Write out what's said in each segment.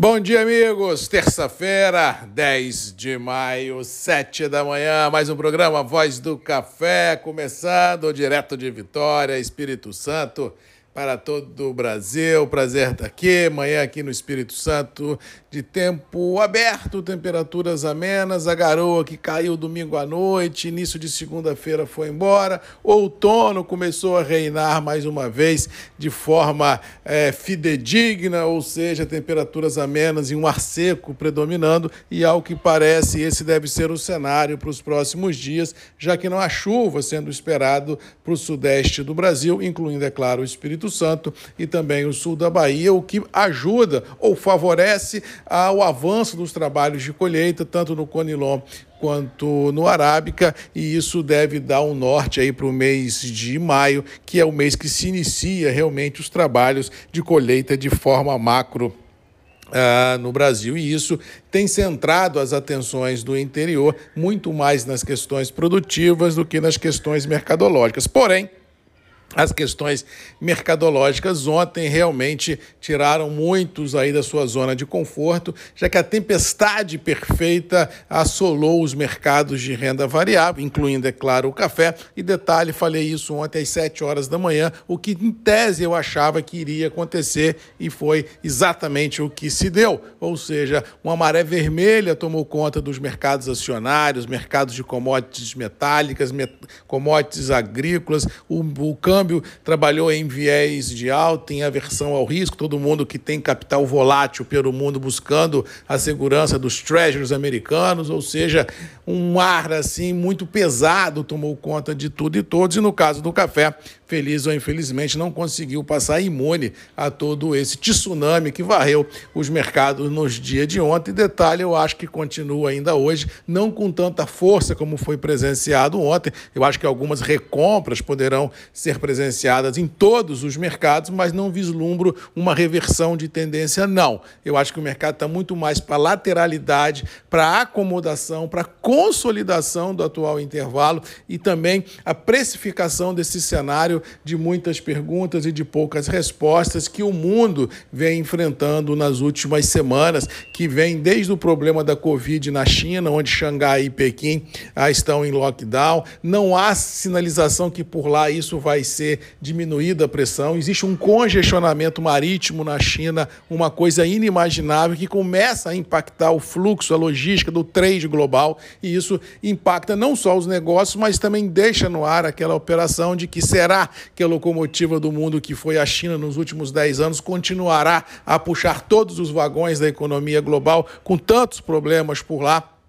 Bom dia, amigos. Terça-feira, 10 de maio, 7 da manhã. Mais um programa Voz do Café, começando direto de Vitória, Espírito Santo para todo o Brasil. Prazer estar aqui. Amanhã aqui no Espírito Santo, de tempo aberto, temperaturas amenas. A garoa que caiu domingo à noite, início de segunda-feira foi embora. Outono começou a reinar mais uma vez de forma é, fidedigna, ou seja, temperaturas amenas e um ar seco predominando. E ao que parece, esse deve ser o cenário para os próximos dias, já que não há chuva sendo esperado para o sudeste do Brasil, incluindo, é claro, o Espírito Espírito Santo e também o sul da Bahia, o que ajuda ou favorece ao avanço dos trabalhos de colheita, tanto no Conilon quanto no Arábica, e isso deve dar um norte aí para o mês de maio, que é o mês que se inicia realmente os trabalhos de colheita de forma macro. Uh, no Brasil, e isso tem centrado as atenções do interior muito mais nas questões produtivas do que nas questões mercadológicas. Porém, as questões mercadológicas ontem realmente tiraram muitos aí da sua zona de conforto, já que a tempestade perfeita assolou os mercados de renda variável, incluindo, é claro, o café. E detalhe, falei isso ontem às 7 horas da manhã, o que em tese eu achava que iria acontecer e foi exatamente o que se deu. Ou seja, uma maré vermelha tomou conta dos mercados acionários, mercados de commodities metálicas, met commodities agrícolas, o, o câmbio câmbio trabalhou em viés de alta, em aversão ao risco. Todo mundo que tem capital volátil pelo mundo buscando a segurança dos treasuries americanos, ou seja, um ar assim muito pesado tomou conta de tudo e todos. E no caso do café, feliz ou infelizmente, não conseguiu passar imune a todo esse tsunami que varreu os mercados nos dias de ontem. Detalhe, eu acho que continua ainda hoje, não com tanta força como foi presenciado ontem. Eu acho que algumas recompras poderão ser presenciadas em todos os mercados, mas não vislumbro uma reversão de tendência, não. Eu acho que o mercado está muito mais para lateralidade, para acomodação, para consolidação do atual intervalo e também a precificação desse cenário de muitas perguntas e de poucas respostas que o mundo vem enfrentando nas últimas semanas, que vem desde o problema da Covid na China, onde Xangai e Pequim ah, estão em lockdown. Não há sinalização que por lá isso vai ser diminuída a pressão. Existe um congestionamento marítimo na China, uma coisa inimaginável que começa a impactar o fluxo, a logística do trade global, e isso impacta não só os negócios, mas também deixa no ar aquela operação de que será que a locomotiva do mundo que foi a China nos últimos 10 anos continuará a puxar todos os vagões da economia global com tantos problemas por lá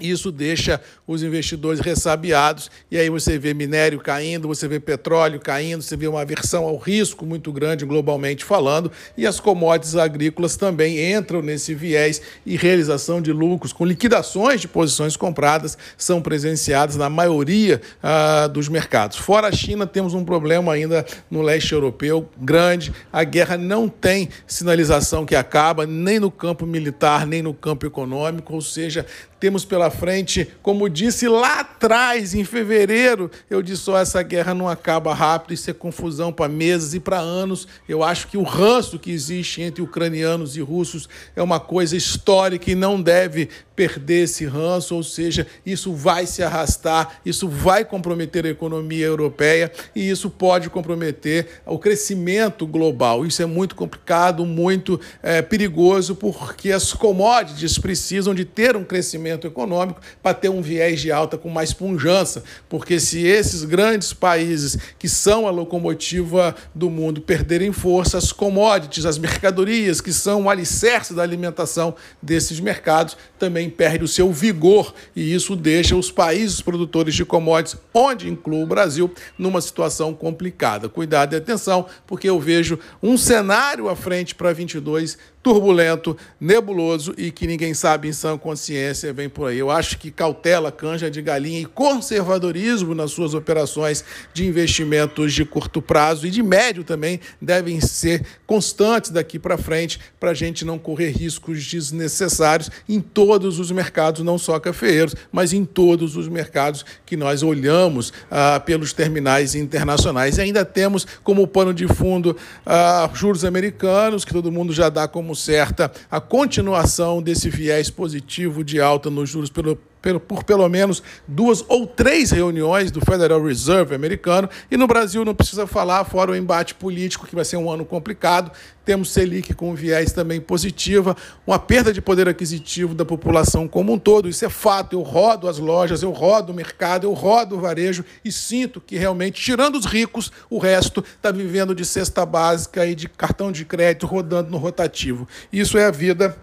isso deixa os investidores ressabiados, e aí você vê minério caindo, você vê petróleo caindo, você vê uma aversão ao risco muito grande globalmente falando, e as commodities agrícolas também entram nesse viés e realização de lucros, com liquidações de posições compradas, são presenciadas na maioria ah, dos mercados. Fora a China, temos um problema ainda no leste europeu grande, a guerra não tem sinalização que acaba, nem no campo militar, nem no campo econômico, ou seja, temos pela frente, como disse lá atrás, em fevereiro, eu disse: oh, essa guerra não acaba rápido, isso é confusão para meses e para anos. Eu acho que o ranço que existe entre ucranianos e russos é uma coisa histórica e não deve perder esse ranço, ou seja, isso vai se arrastar, isso vai comprometer a economia europeia e isso pode comprometer o crescimento global. Isso é muito complicado, muito é, perigoso, porque as commodities precisam de ter um crescimento econômico para ter um viés de alta com mais punjança, porque se esses grandes países que são a locomotiva do mundo perderem força, as commodities, as mercadorias que são o alicerce da alimentação desses mercados também também perde o seu vigor e isso deixa os países produtores de commodities, onde inclui o Brasil, numa situação complicada. Cuidado e atenção, porque eu vejo um cenário à frente para 22 turbulento, nebuloso e que ninguém sabe em sã consciência vem por aí. Eu acho que cautela, canja de galinha e conservadorismo nas suas operações de investimentos de curto prazo e de médio também devem ser constantes daqui para frente para a gente não correr riscos desnecessários em todos os mercados, não só cafeeiros, mas em todos os mercados que nós olhamos ah, pelos terminais internacionais. E ainda temos como pano de fundo ah, juros americanos, que todo mundo já dá como certa a continuação desse viés positivo de alta nos juros pelo por pelo menos duas ou três reuniões do Federal Reserve americano. E no Brasil não precisa falar, fora o embate político, que vai ser um ano complicado. Temos Selic com viés também positiva, uma perda de poder aquisitivo da população como um todo. Isso é fato. Eu rodo as lojas, eu rodo o mercado, eu rodo o varejo e sinto que realmente, tirando os ricos, o resto está vivendo de cesta básica e de cartão de crédito rodando no rotativo. Isso é a vida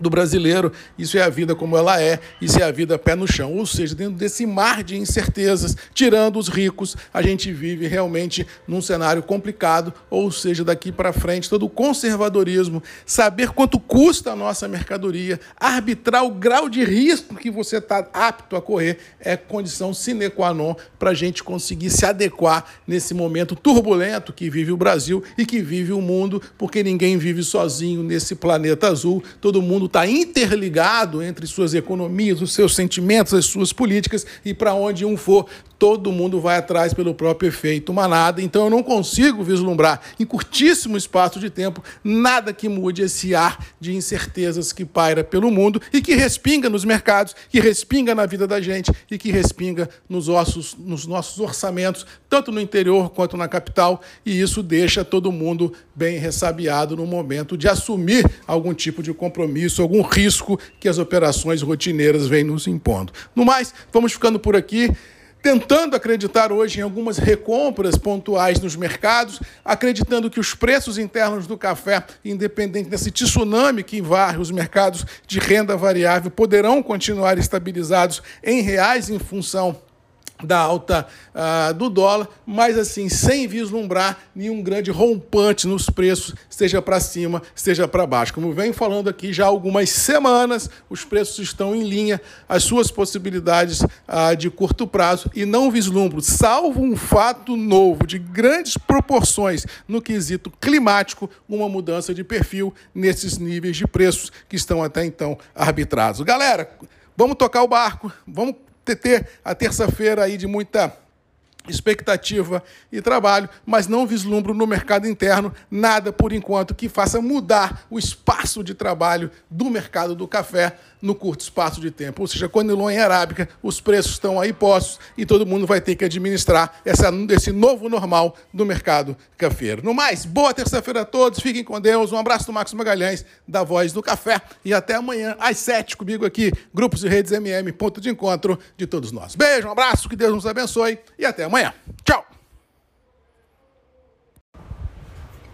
do brasileiro, isso é a vida como ela é, isso é a vida pé no chão. Ou seja, dentro desse mar de incertezas, tirando os ricos, a gente vive realmente num cenário complicado, ou seja, daqui para frente, todo o conservadorismo, saber quanto custa a nossa mercadoria, arbitrar o grau de risco que você está apto a correr, é condição sine qua non para a gente conseguir se adequar nesse momento turbulento que vive o Brasil e que vive o mundo, porque ninguém vive sozinho nesse planeta azul, todo mundo está interligado entre suas economias, os seus sentimentos, as suas políticas, e para onde um for, todo mundo vai atrás pelo próprio efeito manada. Então eu não consigo vislumbrar em curtíssimo espaço de tempo nada que mude esse ar de incertezas que paira pelo mundo e que respinga nos mercados, que respinga na vida da gente e que respinga nos, ossos, nos nossos orçamentos, tanto no interior quanto na capital, e isso deixa todo mundo bem ressabiado no momento de assumir algum tipo de compromisso, algum risco que as operações rotineiras vêm nos impondo. No mais, vamos ficando por aqui tentando acreditar hoje em algumas recompras pontuais nos mercados, acreditando que os preços internos do café, independente desse tsunami que varre os mercados de renda variável, poderão continuar estabilizados em reais em função da alta uh, do dólar, mas assim, sem vislumbrar nenhum grande rompante nos preços, seja para cima, seja para baixo. Como vem falando aqui já há algumas semanas, os preços estão em linha, as suas possibilidades uh, de curto prazo e não vislumbro, salvo um fato novo de grandes proporções no quesito climático, uma mudança de perfil nesses níveis de preços que estão até então arbitrados. Galera, vamos tocar o barco, vamos ter a terça-feira aí de muita expectativa e trabalho, mas não vislumbro no mercado interno nada por enquanto que faça mudar o espaço de trabalho do mercado do café no curto espaço de tempo. Ou seja, quando em arábica, os preços estão aí postos e todo mundo vai ter que administrar essa, esse novo normal do mercado cafeiro. No mais, boa terça-feira a todos, fiquem com Deus, um abraço do Marcos Magalhães, da Voz do Café, e até amanhã às sete comigo aqui, Grupos e Redes MM, ponto de encontro de todos nós. Beijo, um abraço, que Deus nos abençoe e até amanhã. Tchau!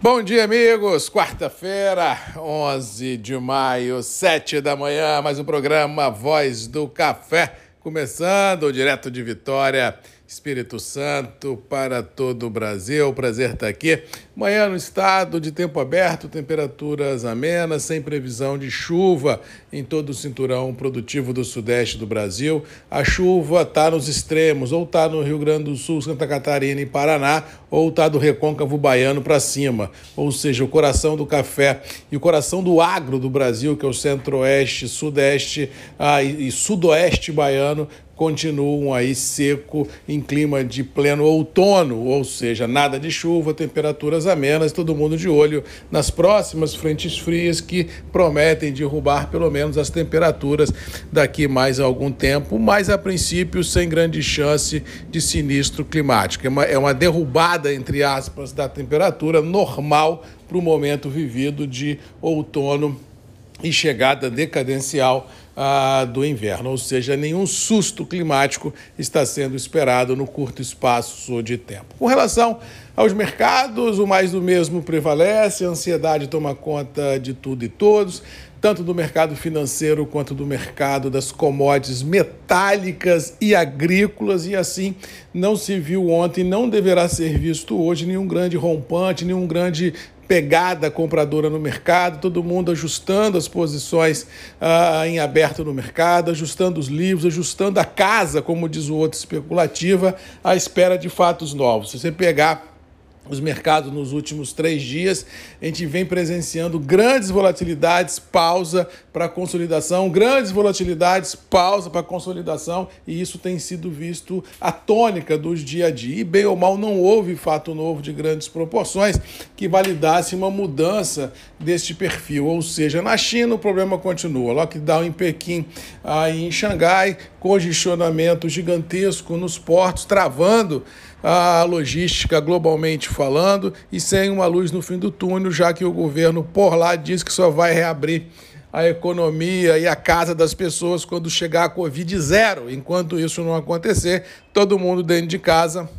Bom dia, amigos. Quarta-feira, 11 de maio, 7 da manhã, mais um programa Voz do Café, começando direto de Vitória. Espírito Santo para todo o Brasil. Prazer estar aqui. Manhã no estado de tempo aberto, temperaturas amenas, sem previsão de chuva em todo o cinturão produtivo do sudeste do Brasil. A chuva está nos extremos, ou está no Rio Grande do Sul, Santa Catarina e Paraná, ou está do recôncavo baiano para cima. Ou seja, o coração do café e o coração do agro do Brasil, que é o centro-oeste, sudeste ah, e, e sudoeste baiano, continuam aí seco em clima de pleno outono, ou seja, nada de chuva, temperaturas amenas, todo mundo de olho nas próximas frentes frias que prometem derrubar pelo menos as temperaturas daqui mais algum tempo, mas a princípio sem grande chance de sinistro climático. É uma, é uma derrubada, entre aspas, da temperatura normal para o momento vivido de outono e chegada decadencial ah, do inverno, ou seja, nenhum susto climático está sendo esperado no curto espaço de tempo. Com relação aos mercados, o mais do mesmo prevalece, a ansiedade toma conta de tudo e todos tanto do mercado financeiro quanto do mercado das commodities metálicas e agrícolas, e assim não se viu ontem, não deverá ser visto hoje nenhum grande rompante, nenhum grande pegada compradora no mercado, todo mundo ajustando as posições ah, em aberto no mercado, ajustando os livros, ajustando a casa, como diz o outro, especulativa, à espera de fatos novos. Se você pegar os mercados nos últimos três dias, a gente vem presenciando grandes volatilidades, pausa para consolidação, grandes volatilidades, pausa para consolidação, e isso tem sido visto a tônica dos dia a dia. E bem ou mal, não houve fato novo de grandes proporções que validasse uma mudança deste perfil. Ou seja, na China o problema continua. Lockdown em Pequim, aí em Xangai, congestionamento gigantesco nos portos, travando a logística globalmente falando e sem uma luz no fim do túnel, já que o governo por lá diz que só vai reabrir a economia e a casa das pessoas quando chegar a Covid zero. Enquanto isso não acontecer, todo mundo dentro de casa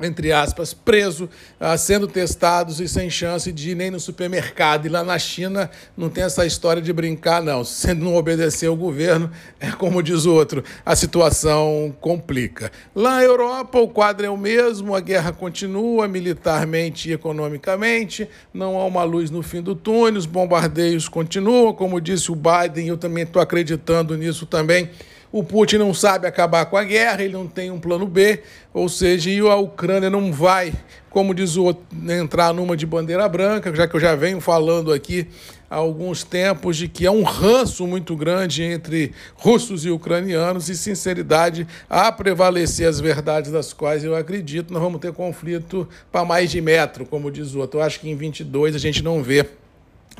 entre aspas, preso, ah, sendo testados e sem chance de ir nem no supermercado. E lá na China não tem essa história de brincar, não. Se não obedecer ao governo, é como diz o outro, a situação complica. Lá na Europa, o quadro é o mesmo, a guerra continua militarmente e economicamente, não há uma luz no fim do túnel, os bombardeios continuam, como disse o Biden, eu também estou acreditando nisso também o Putin não sabe acabar com a guerra, ele não tem um plano B, ou seja, e a Ucrânia não vai, como diz o outro, entrar numa de bandeira branca, já que eu já venho falando aqui há alguns tempos de que é um ranço muito grande entre russos e ucranianos e sinceridade a prevalecer as verdades das quais eu acredito, nós vamos ter conflito para mais de metro, como diz o outro. Eu acho que em 22 a gente não vê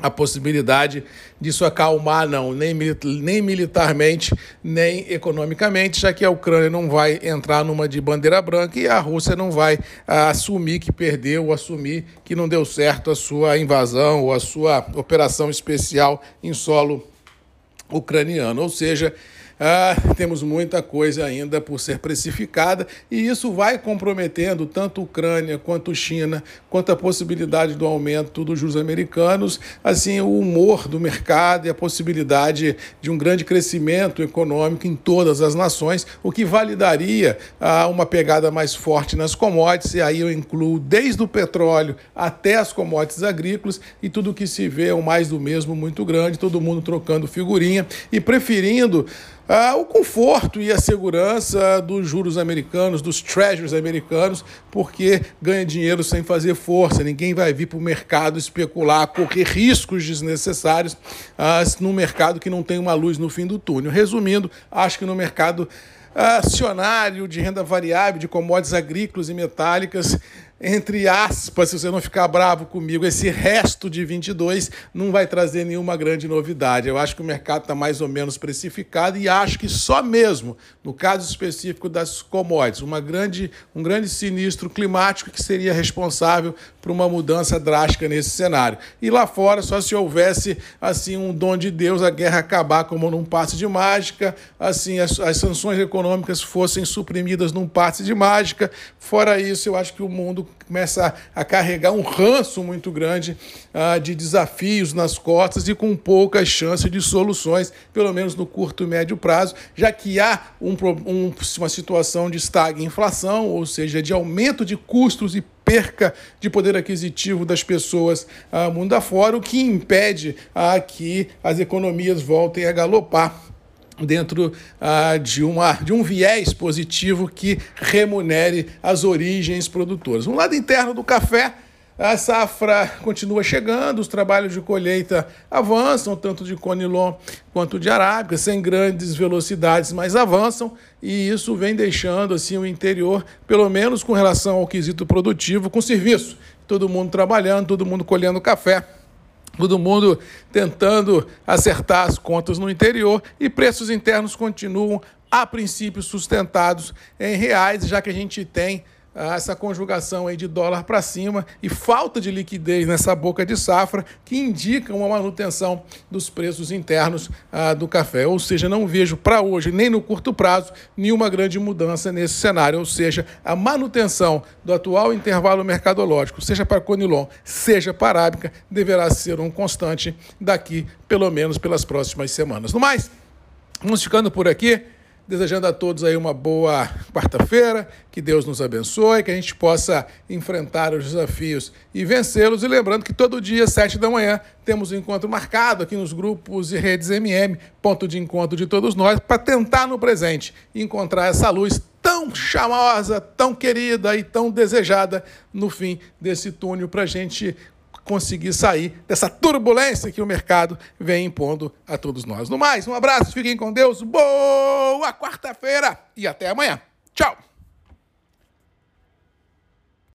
a possibilidade disso acalmar, não, nem, nem militarmente, nem economicamente, já que a Ucrânia não vai entrar numa de bandeira branca e a Rússia não vai ah, assumir que perdeu, assumir que não deu certo a sua invasão ou a sua operação especial em solo ucraniano. Ou seja, ah, temos muita coisa ainda por ser precificada e isso vai comprometendo tanto Ucrânia quanto China, quanto a possibilidade do aumento dos juros americanos, assim o humor do mercado e a possibilidade de um grande crescimento econômico em todas as nações, o que validaria ah, uma pegada mais forte nas commodities, e aí eu incluo desde o petróleo até as commodities agrícolas e tudo que se vê é o mais do mesmo muito grande, todo mundo trocando figurinha e preferindo ah, o conforto e a segurança dos juros americanos, dos treasuries americanos, porque ganha dinheiro sem fazer força. Ninguém vai vir para o mercado especular, correr riscos desnecessários ah, no mercado que não tem uma luz no fim do túnel. Resumindo, acho que no mercado acionário de renda variável, de commodities agrícolas e metálicas, entre aspas, se você não ficar bravo comigo, esse resto de 22 não vai trazer nenhuma grande novidade. Eu acho que o mercado está mais ou menos precificado e acho que só mesmo, no caso específico das commodities, uma grande, um grande sinistro climático que seria responsável por uma mudança drástica nesse cenário. E lá fora, só se houvesse assim um dom de Deus, a guerra acabar como num passe de mágica, assim as, as sanções econômicas fossem suprimidas num passe de mágica. Fora isso, eu acho que o mundo começa a, carregar um ranço muito grande uh, de desafios nas costas e com poucas chances de soluções, pelo menos no curto e médio prazo, já que há um, um, uma situação de inflação, ou seja, de aumento de custos e perca de poder aquisitivo das pessoas uh, mundo afora, o que impede uh, que as economias voltem a galopar dentro ah, de, uma, de um viés positivo que remunere as origens produtoras. Um lado interno do café, a safra continua chegando, os trabalhos de colheita avançam, tanto de Conilon quanto de Arábica, sem grandes velocidades, mas avançam, e isso vem deixando assim o interior, pelo menos com relação ao quesito produtivo, com serviço. Todo mundo trabalhando, todo mundo colhendo café todo mundo tentando acertar as contas no interior e preços internos continuam, a princípio, sustentados em reais, já que a gente tem essa conjugação aí de dólar para cima e falta de liquidez nessa boca de safra que indica uma manutenção dos preços internos ah, do café. Ou seja, não vejo para hoje, nem no curto prazo, nenhuma grande mudança nesse cenário. Ou seja, a manutenção do atual intervalo mercadológico, seja para Conilon, seja para Arábica, deverá ser um constante daqui, pelo menos pelas próximas semanas. No mais, vamos ficando por aqui. Desejando a todos aí uma boa quarta-feira, que Deus nos abençoe, que a gente possa enfrentar os desafios e vencê-los. E lembrando que todo dia, sete da manhã, temos um encontro marcado aqui nos grupos e redes MM, ponto de encontro de todos nós, para tentar no presente encontrar essa luz tão charmosa, tão querida e tão desejada no fim desse túnel para a gente conseguir sair dessa turbulência que o mercado vem impondo a todos nós. No mais, um abraço, fiquem com Deus, boa quarta-feira e até amanhã. Tchau!